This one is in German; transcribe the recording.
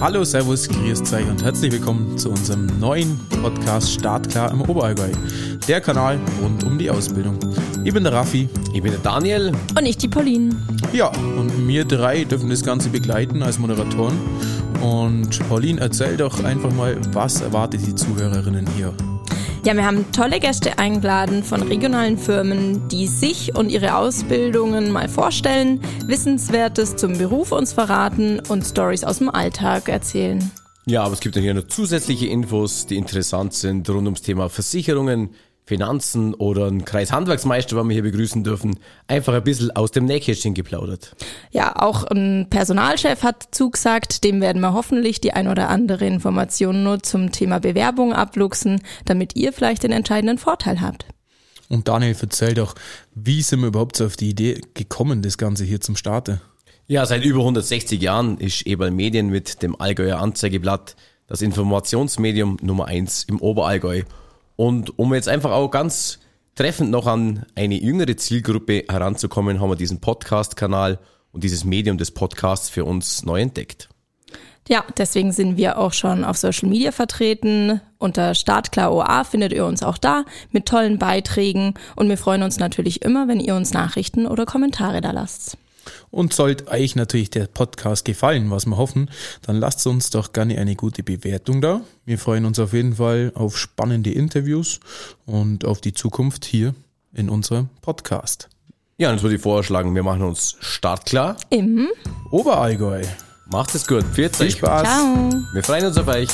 Hallo, Servus, grüßt euch und herzlich willkommen zu unserem neuen Podcast Startklar im Oberallgäu. Der Kanal rund um die Ausbildung. Ich bin der Raffi. Ich bin der Daniel. Und ich die Pauline. Ja, und wir drei dürfen das Ganze begleiten als Moderatoren. Und Pauline, erzähl doch einfach mal, was erwartet die Zuhörerinnen hier? Ja, wir haben tolle Gäste eingeladen von regionalen Firmen, die sich und ihre Ausbildungen mal vorstellen, Wissenswertes zum Beruf uns verraten und Stories aus dem Alltag erzählen. Ja, aber es gibt hier noch zusätzliche Infos, die interessant sind rund ums Thema Versicherungen, Finanzen oder einen Kreishandwerksmeister, den wir hier begrüßen dürfen, einfach ein bisschen aus dem Nähkästchen geplaudert. Ja, auch ein Personalchef hat zugesagt, dem werden wir hoffentlich die ein oder andere Information nur zum Thema Bewerbung abluchsen, damit ihr vielleicht den entscheidenden Vorteil habt. Und Daniel, erzähl doch, wie sind wir überhaupt so auf die Idee gekommen, das Ganze hier zum Starte? Ja, seit über 160 Jahren ist Eberl Medien mit dem Allgäuer Anzeigeblatt das Informationsmedium Nummer eins im Oberallgäu und um jetzt einfach auch ganz treffend noch an eine jüngere Zielgruppe heranzukommen, haben wir diesen Podcast-Kanal und dieses Medium des Podcasts für uns neu entdeckt. Ja, deswegen sind wir auch schon auf Social Media vertreten. Unter Startklar OA findet ihr uns auch da mit tollen Beiträgen und wir freuen uns natürlich immer, wenn ihr uns Nachrichten oder Kommentare da lasst. Und sollte euch natürlich der Podcast gefallen, was wir hoffen, dann lasst uns doch gerne eine gute Bewertung da. Wir freuen uns auf jeden Fall auf spannende Interviews und auf die Zukunft hier in unserem Podcast. Ja, und jetzt würde ich vorschlagen, wir machen uns startklar. Im Oberallgäu. Macht es gut. Viel Spaß. Ciao. Wir freuen uns auf euch.